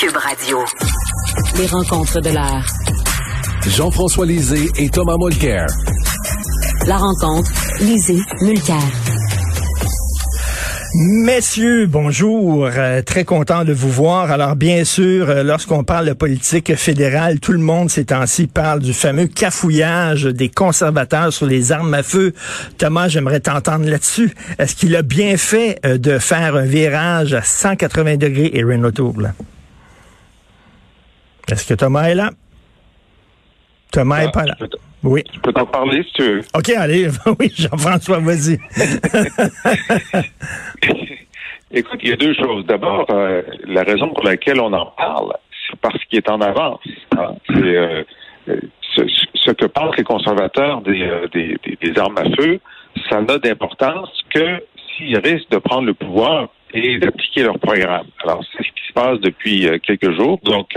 Cube Radio. Les rencontres de l'art. Jean-François Lisée et Thomas Mulcair. La rencontre, Lisée, Mulcair. Messieurs, bonjour. Euh, très content de vous voir. Alors, bien sûr, euh, lorsqu'on parle de politique fédérale, tout le monde ces temps-ci parle du fameux cafouillage des conservateurs sur les armes à feu. Thomas, j'aimerais t'entendre là-dessus. Est-ce qu'il a bien fait euh, de faire un virage à 180 degrés et Renault Tour, là? Est-ce que Thomas est là? Thomas n'est pas là. Oui. Je peux t'en parler si tu veux. OK, allez. Oui, Jean-François, vas-y. Écoute, il y a deux choses. D'abord, euh, la raison pour laquelle on en parle, c'est parce qu'il est en avance. Hein. C'est euh, ce, ce, que pensent les conservateurs des, euh, des, des, armes à feu, ça n'a d'importance que s'ils risquent de prendre le pouvoir et d'appliquer leur programme. Alors, c'est ce qui se passe depuis quelques jours. Donc,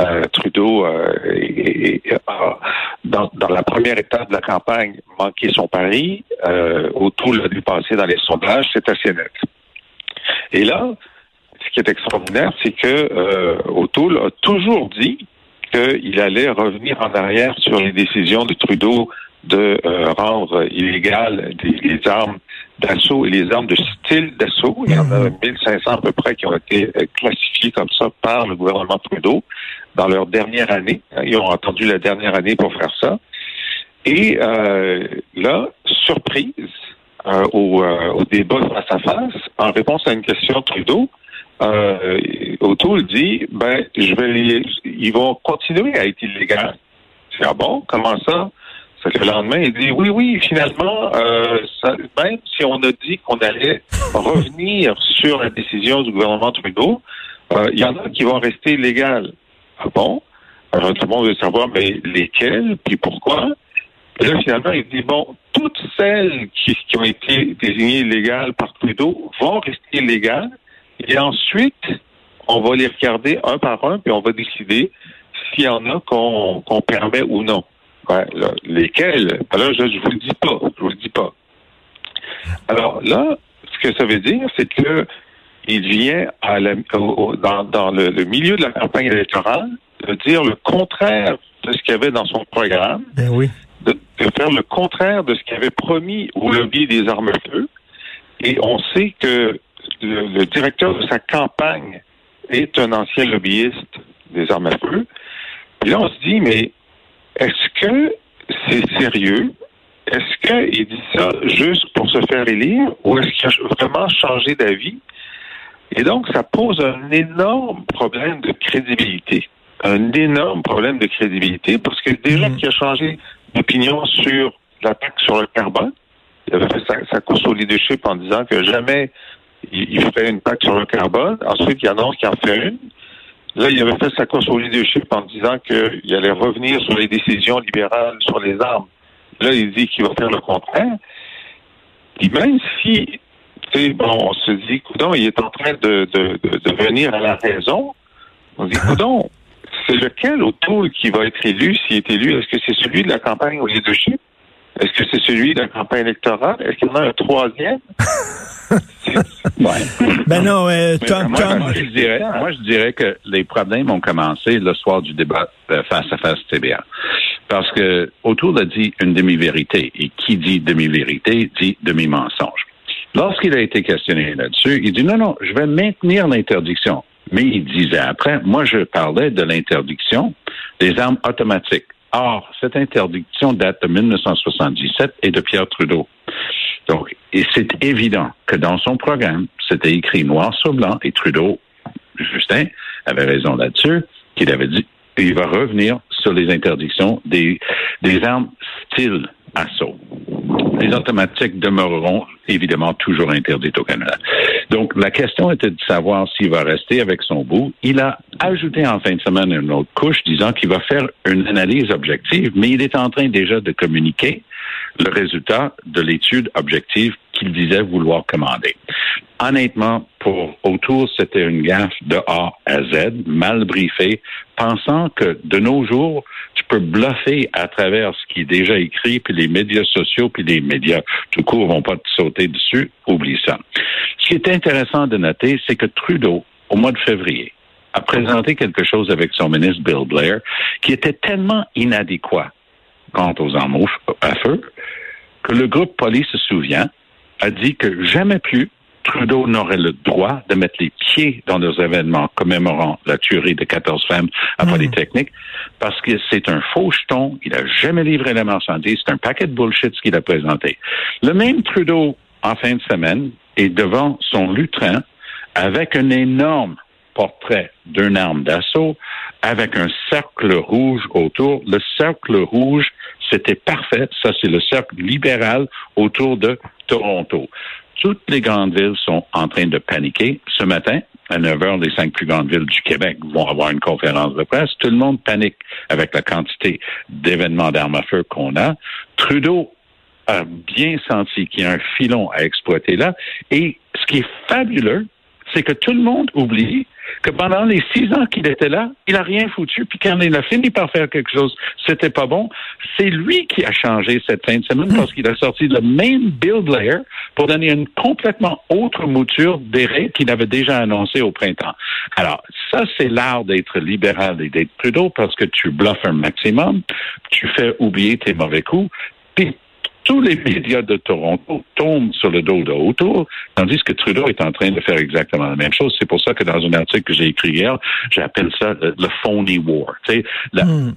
euh, Trudeau est, dans, dans, la première étape de la campagne manqué son pari. Euh, O'Toole l'a dépassé dans les sondages, c'est assez net. Et là, ce qui est extraordinaire, c'est que euh, O'Toole a toujours dit qu'il allait revenir en arrière sur les décisions de Trudeau de euh, rendre illégales les armes d'assaut et les armes de style d'assaut. Il y en a 1500 à peu près qui ont été euh, classifiées comme ça par le gouvernement Trudeau dans leur dernière année. Ils ont attendu la dernière année pour faire ça. Et euh, là, surprise euh, au, euh, au, débat face à face, en réponse à une question de Trudeau, euh, O'Toole dit, ben, je vais les, ils vont continuer à être illégaux. C'est ah bon, comment ça? C'est que le lendemain, il dit oui, oui, finalement, euh, ça, même si on a dit qu'on allait revenir sur la décision du gouvernement Trudeau, euh, il y en a qui vont rester illégales. Ah bon? Alors, tout le monde veut savoir, mais lesquels, puis pourquoi? Et là, finalement, il dit, bon, toutes celles qui, qui ont été désignées illégales par Trudeau vont rester illégales. Et ensuite, on va les regarder un par un, puis on va décider s'il y en a qu'on permet ou non. Ouais, là, lesquels? Alors, je ne vous le dis pas. Je vous le dis pas. Alors là, ce que ça veut dire, c'est que il vient à la, dans, dans le, le, milieu de la campagne électorale de dire le contraire de ce qu'il y avait dans son programme. Ben oui. De, de, faire le contraire de ce qu'il avait promis au lobby des armes à feu. Et on sait que le, le directeur de sa campagne est un ancien lobbyiste des armes à feu. Et là, on se dit, mais est-ce que c'est sérieux? Est-ce qu'il dit ça juste pour se faire élire? Ou est-ce qu'il a vraiment changé d'avis? Et donc, ça pose un énorme problème de crédibilité. Un énorme problème de crédibilité parce que déjà mmh. qui a changé d'opinion sur l'attaque sur le carbone, il avait fait sa, sa, course au leadership en disant que jamais il, il ferait une taxe sur le carbone. Ensuite, il annonce qu'il en fait une. Là, il avait fait sa course au leadership en disant qu'il allait revenir sur les décisions libérales sur les armes. Là, il dit qu'il va faire le contraire. Et même si, bon, on se dit, coudon, il est en train de, de, de, de venir à la raison. On dit, coudon, c'est lequel autour qui va être élu? S'il est élu? Est-ce que c'est celui de la campagne au leadership? Est-ce que c'est celui de la campagne électorale? Est-ce qu'il y en a un troisième? ouais. Ben non, euh, Tom, moi, Tom. Moi, je dirais, moi, je dirais que les problèmes ont commencé le soir du débat face à face TBA. Parce que autour a dit une demi-vérité. Et qui dit demi-vérité dit demi-mensonge. Lorsqu'il a été questionné là-dessus, il dit non, non, je vais maintenir l'interdiction. Mais il disait après, moi, je parlais de l'interdiction des armes automatiques. Or, cette interdiction date de 1977 et de Pierre Trudeau. Donc, et c'est évident que dans son programme, c'était écrit noir sur blanc, et Trudeau, Justin, avait raison là-dessus, qu'il avait dit il va revenir sur les interdictions des, des armes style assaut. Les automatiques demeureront évidemment toujours interdites au Canada. Donc, la question était de savoir s'il va rester avec son bout. Il a ajouté en fin de semaine une autre couche disant qu'il va faire une analyse objective, mais il est en train déjà de communiquer le résultat de l'étude objective qu'il disait vouloir commander. Honnêtement, pour Autour, c'était une gaffe de A à Z, mal briefée, pensant que de nos jours, tu peux bluffer à travers ce qui est déjà écrit, puis les médias sociaux, puis les médias tout court vont pas te sauter dessus. Oublie ça. Ce qui est intéressant de noter, c'est que Trudeau, au mois de février, a présenté quelque chose avec son ministre Bill Blair qui était tellement inadéquat quant aux armes à feu que le groupe Police se souvient, a dit que jamais plus Trudeau n'aurait le droit de mettre les pieds dans les événements commémorant la tuerie de 14 femmes à hmm. Polytechnique parce que c'est un faux jeton, il n'a jamais livré la marchandise, c'est un paquet de bullshit ce qu'il a présenté. Le même Trudeau, en fin de semaine, est devant son lutrin avec un énorme portrait d'une arme d'assaut avec un cercle rouge autour. Le cercle rouge, c'était parfait. Ça, c'est le cercle libéral autour de Toronto. Toutes les grandes villes sont en train de paniquer. Ce matin, à 9 h, les cinq plus grandes villes du Québec vont avoir une conférence de presse. Tout le monde panique avec la quantité d'événements d'armes à feu qu'on a. Trudeau a bien senti qu'il y a un filon à exploiter là. Et ce qui est fabuleux, c'est que tout le monde oublie que pendant les six ans qu'il était là, il n'a rien foutu. Puis quand il a fini par faire quelque chose, c'était pas bon. C'est lui qui a changé cette fin de semaine parce qu'il a sorti le même Bill Blair pour donner une complètement autre mouture des règles qu'il avait déjà annoncé au printemps. Alors, ça, c'est l'art d'être libéral et d'être Trudeau parce que tu bluffes un maximum, tu fais oublier tes mauvais coups, puis tous les médias de Toronto tombent sur le dos de Autour, tandis que Trudeau est en train de faire exactement la même chose. C'est pour ça que dans un article que j'ai écrit hier, j'appelle ça le, phony war. La, hmm.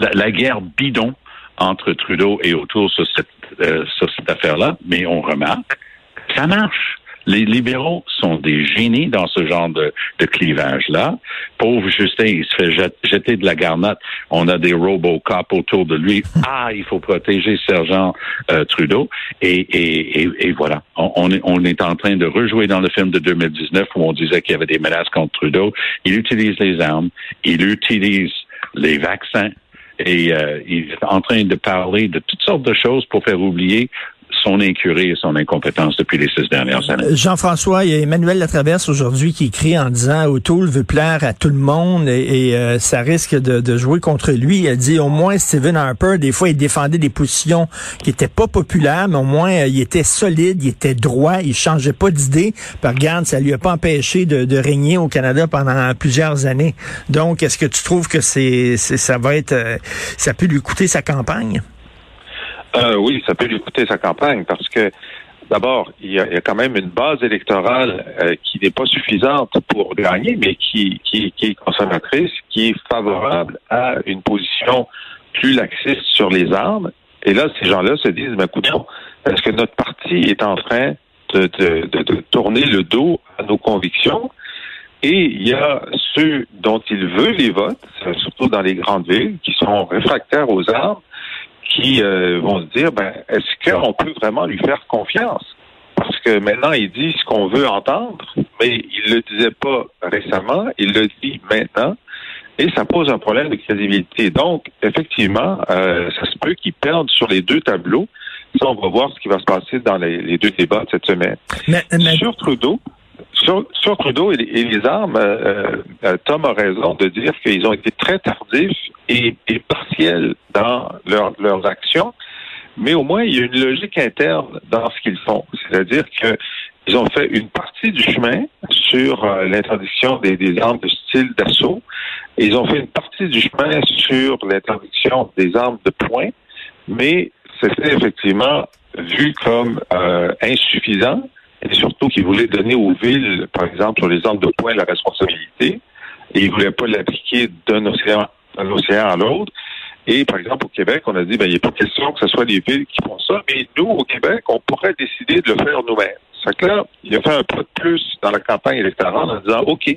la, la, guerre bidon entre Trudeau et Autour sur cette, euh, sur cette affaire-là, mais on remarque, ça marche. Les libéraux sont des génies dans ce genre de, clivage-là. Pauvre Justin, il se fait jeter de la garnotte. On a des Robocop autour de lui. Ah, il faut protéger Sergent euh, Trudeau. Et, voilà, on, est, on est en train de rejouer dans le film de 2019 où on disait qu'il y avait des menaces contre Trudeau. Il utilise les armes, il utilise les vaccins, et euh, il est en train de parler de toutes sortes de choses pour faire oublier son incurie et son incompétence depuis les six dernières années. Euh, Jean-François, il y a Emmanuel Latraverse aujourd'hui qui écrit en disant O'Toole veut plaire à tout le monde et, euh, ça risque de, jouer contre lui. A dit au moins Stephen Harper, des fois, il défendait des positions qui étaient pas populaires, mais au moins euh, il était solide, il était droit, il changeait pas d'idée. Par regarde, ça lui a pas empêché de, de, régner au Canada pendant plusieurs années. Donc, est-ce que tu trouves que c'est ça va être ça peut lui coûter sa campagne? Euh, oui, ça peut lui coûter sa campagne parce que d'abord, il y, a, quand même une base électorale euh, qui n'est pas suffisante pour gagner, mais qui, qui, qui, est conservatrice, qui est favorable à une position plus laxiste sur les armes. Et là, ces gens-là se disent, mais écoutons, est-ce que notre parti est en train de, de, de, de, tourner le dos à nos convictions? Et il y a ceux dont il veut les votes, surtout dans les grandes villes, qui sont réfractaires aux armes, qui euh, vont se dire, ben, est-ce qu'on peut vraiment lui faire confiance? Parce que maintenant, il dit ce qu'on veut entendre, mais il le disait pas récemment, il le dit maintenant, et ça pose un problème de crédibilité. Donc, effectivement, euh, ça se peut qu'il perde sur les deux tableaux. Ça, on va voir ce qui va se passer dans les, deux débats cette semaine. Mais, Sur Trudeau, sur, Trudeau et les, armes, euh, euh, Tom a raison de dire qu'ils ont été très tardifs et, partiels dans leurs actions, mais au moins il y a une logique interne dans ce qu'ils font. C'est-à-dire qu'ils ont fait une partie du chemin sur euh, l'interdiction des, des, armes de style d'assaut, et ils ont fait une partie du chemin sur l'interdiction des armes de poing, mais c'était effectivement vu comme insuffisant et surtout qu'il voulait donner aux villes, par exemple, sur les armes de poing, la responsabilité, et il voulait pas l'appliquer d'un océan, océan à l'autre. Et par exemple, au Québec, on a dit, ben, il a pas question que ce soit les villes qui font ça, mais nous, au Québec, on pourrait décider de le faire nous-mêmes. C'est que là, il a fait un pas de plus dans la campagne électorale en disant, OK,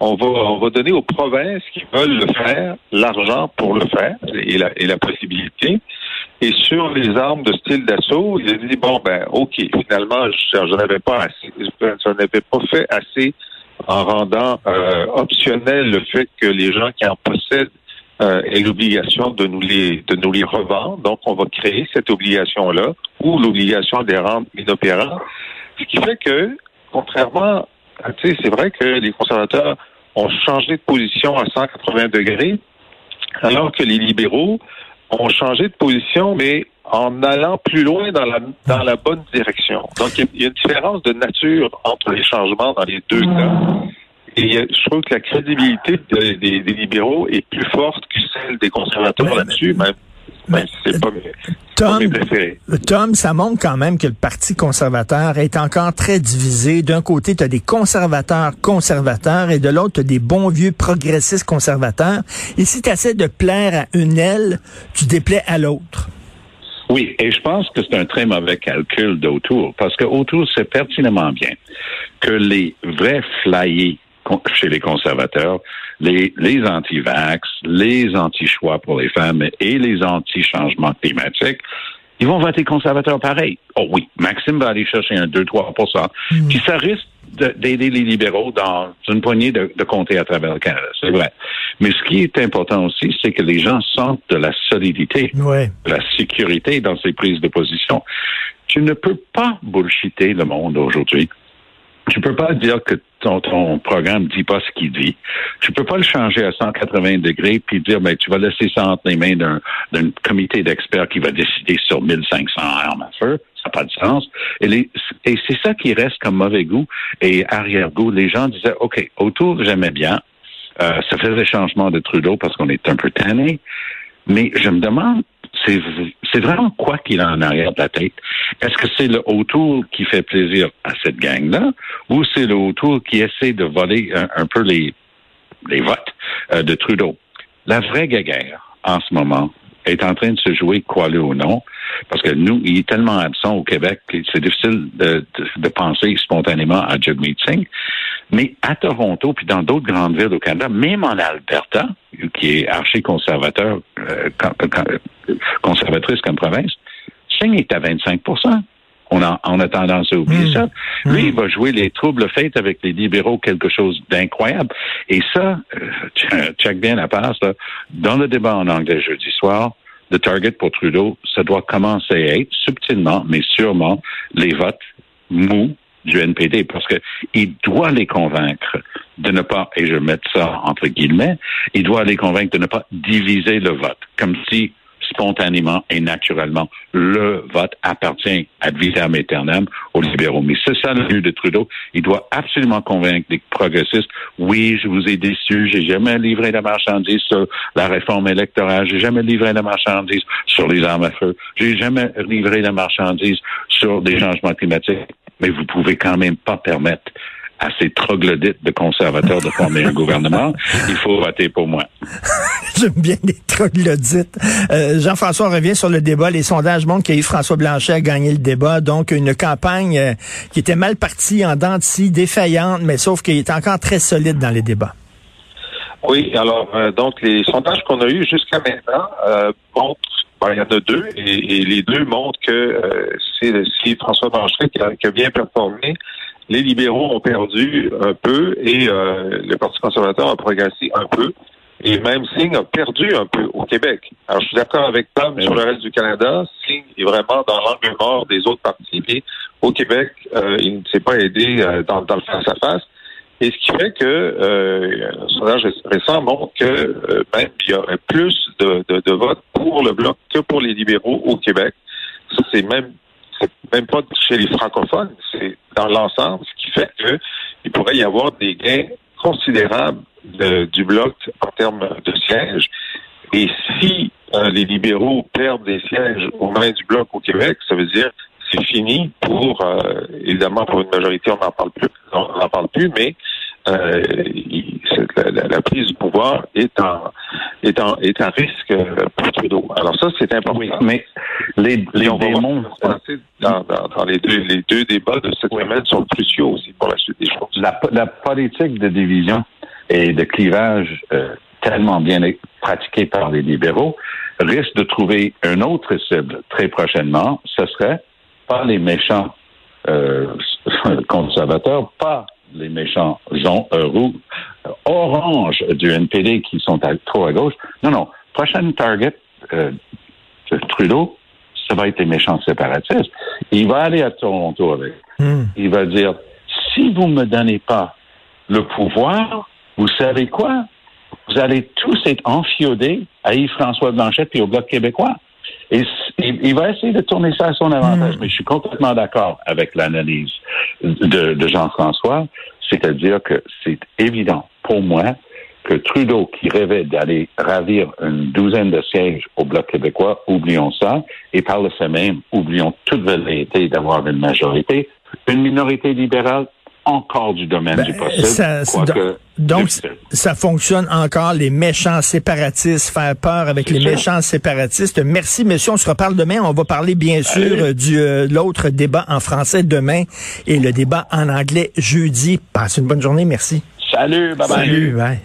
on va, on va donner aux provinces qui veulent le faire l'argent pour le faire et la, et la possibilité. Et sur les armes de style d'assaut, il a dit bon ben ok, finalement je, n'avais pas assez, je, n'avais pas fait assez en rendant euh, optionnel le fait que les gens qui en possèdent euh, aient l'obligation de nous les de nous les revendre. Donc on va créer cette obligation là ou l'obligation des rendre inopérantes. Ce qui fait que contrairement, tu sais, c'est vrai que les conservateurs ont changé de position à 180 degrés, alors que les libéraux ont changé de position, mais en allant plus loin dans la, dans la bonne direction. Donc, il y, a une différence de nature entre les changements dans les deux cas. Et je trouve que la crédibilité des, des libéraux est plus forte que celle des conservateurs là-dessus, même mais c'est pas Tom, Tom, ça montre quand même que le Parti conservateur est encore très divisé. D'un côté, tu as des conservateurs conservateurs et de l'autre, tu as des bons vieux progressistes conservateurs. Et si tu essaies de plaire à une aile, tu déplais à l'autre. Oui, et je pense que c'est un très mauvais calcul d'Autour, parce que Autour sait pertinemment bien que les vrais flyers chez les conservateurs, les, les anti-vax, les anti-choix pour les femmes et les anti-changements climatiques, ils vont voter conservateur pareil. Oh oui, Maxime va aller chercher un 2-3 mmh. Puis ça risque d'aider les libéraux dans une poignée de, de comtés à travers le Canada, c'est vrai. Mais ce qui est important aussi, c'est que les gens sentent de la solidité, de la sécurité dans ces prises de position. Tu ne peux pas bullshiter le monde aujourd'hui. Tu peux pas dire que ton, ton programme dit pas ce qu'il dit. Tu peux pas le changer à 180 degrés puis dire ben tu vas laisser ça entre les mains d'un, d'un comité d'experts qui va décider sur 1500 armes à feu. Ça n'a pas de sens. Et, et c'est ça qui reste comme mauvais goût et arrière-goût. Les gens disaient OK, autour j'aimais bien. Euh, ça faisait changement de Trudeau parce qu'on est un peu tanné. Mais je me demande c'est vraiment quoi qu'il a en arrière de la tête? Est-ce que c'est le autour qui fait plaisir à cette gang-là ou c'est le autour qui essaie de voler un, peu les, les votes euh, de Trudeau? La vraie guerre en ce moment est en train de se jouer, quoi le ou non, parce que nous, il est tellement absent au Québec que c'est difficile de, de, penser spontanément à Jagmeet Singh. Mais à Toronto, puis dans d'autres grandes villes au Canada, même en Alberta, qui est archi-conservateur, euh, conservatrice comme province, Singh est à 25 on a, on a tendance à oublier hmm. ça. Lui, hmm. il va jouer les troubles faits avec les libéraux, quelque chose d'incroyable. Et ça, euh, check bien la passe, là, dans le débat en anglais jeudi soir, le target pour Trudeau, ça doit commencer à être subtilement, mais sûrement, les votes mous du NPD, parce qu'il doit les convaincre de ne pas, et je mets ça entre guillemets, il doit les convaincre de ne pas diviser le vote, comme si spontanément et naturellement, le vote appartient ad vitam aeternam aux libéraux. Mais c'est ça le but de Trudeau. Il doit absolument convaincre les progressistes. Oui, je vous ai déçu. J'ai jamais livré la marchandise sur la réforme électorale. J'ai jamais livré la marchandise sur les armes à feu. J'ai jamais livré la marchandise sur des changements climatiques. Mais vous pouvez quand même pas permettre à ces troglodytes de conservateurs de former un gouvernement, il faut voter pour moi. J'aime bien les troglodytes. Euh, Jean-François revient sur le débat. Les sondages montrent que François Blanchet a gagné le débat. Donc, une campagne euh, qui était mal partie, en dents défaillante, mais sauf qu'il est encore très solide dans les débats. Oui, alors, euh, donc, les sondages qu'on a eus jusqu'à maintenant montrent ben, il y en a deux, et, les deux montrent que c'est François Blanchet qui a, bien performé les libéraux ont perdu un peu et euh, le Parti conservateur a progressé un peu. Et même Singh a perdu un peu au Québec. Alors, je suis d'accord avec Tom sur le reste du Canada. Singh est vraiment dans l'angle mort des autres partis. Mais au Québec, euh, il ne s'est pas aidé euh, dans, le face-à-face. Et ce qui fait que euh, un sondage récent montre que même il y aurait plus de, votes pour le bloc que pour les libéraux au Québec. C'est même même pas chez les francophones, c'est dans l'ensemble, ce qui fait qu'il pourrait y avoir des gains considérables du bloc en termes de sièges. Et si euh, les libéraux perdent des sièges au mains du bloc au Québec, ça veut dire c'est fini pour euh, évidemment pour une majorité, on n'en parle plus, on n'en parle plus, mais euh, la, prise du pouvoir est en est en est un risque pour Trudeau. Alors ça, c'est important. mais les, les on démons dans, dans, dans, les deux les deux débats de cette semaine sont cruciaux aussi pour la suite des choses. La, la politique de division et de clivage euh, tellement bien pratiquée par les libéraux risque de trouver un autre cible très prochainement. Ce serait pas les méchants euh, conservateurs, pas les méchants gens, euh, roux, orange du NPD qui sont trop à gauche. Non, non. Prochaine target, euh, Trudeau, ça va être les méchants séparatistes. Il va aller à Toronto avec. Hmm. Il va dire, si vous ne me donnez pas le pouvoir, vous savez quoi? Vous allez tous être enfiodés à Yves-François Blanchet et au Bloc québécois. Et il, va essayer de tourner ça à son avantage. Hmm. Mais je suis complètement d'accord avec l'analyse de, Jean-François. C'est-à-dire que c'est évident pour moi que Trudeau, qui rêvait d'aller ravir une douzaine de sièges au Bloc québécois, oublions ça, et par le fait même, oublions toute velléité d'avoir une majorité, une minorité libérale encore du domaine Ben, du possible. ça- quoique Donc, ça fonctionne encore, les méchants séparatistes, faire peur avec les méchants séparatistes. Merci, monsieur. On se reparle demain. On va parler, bien sûr, euh, du euh, l'autre débat en français demain et le débat en anglais jeudi. Passe une bonne journée. Merci. Salut, bye bye. Salut. Bye.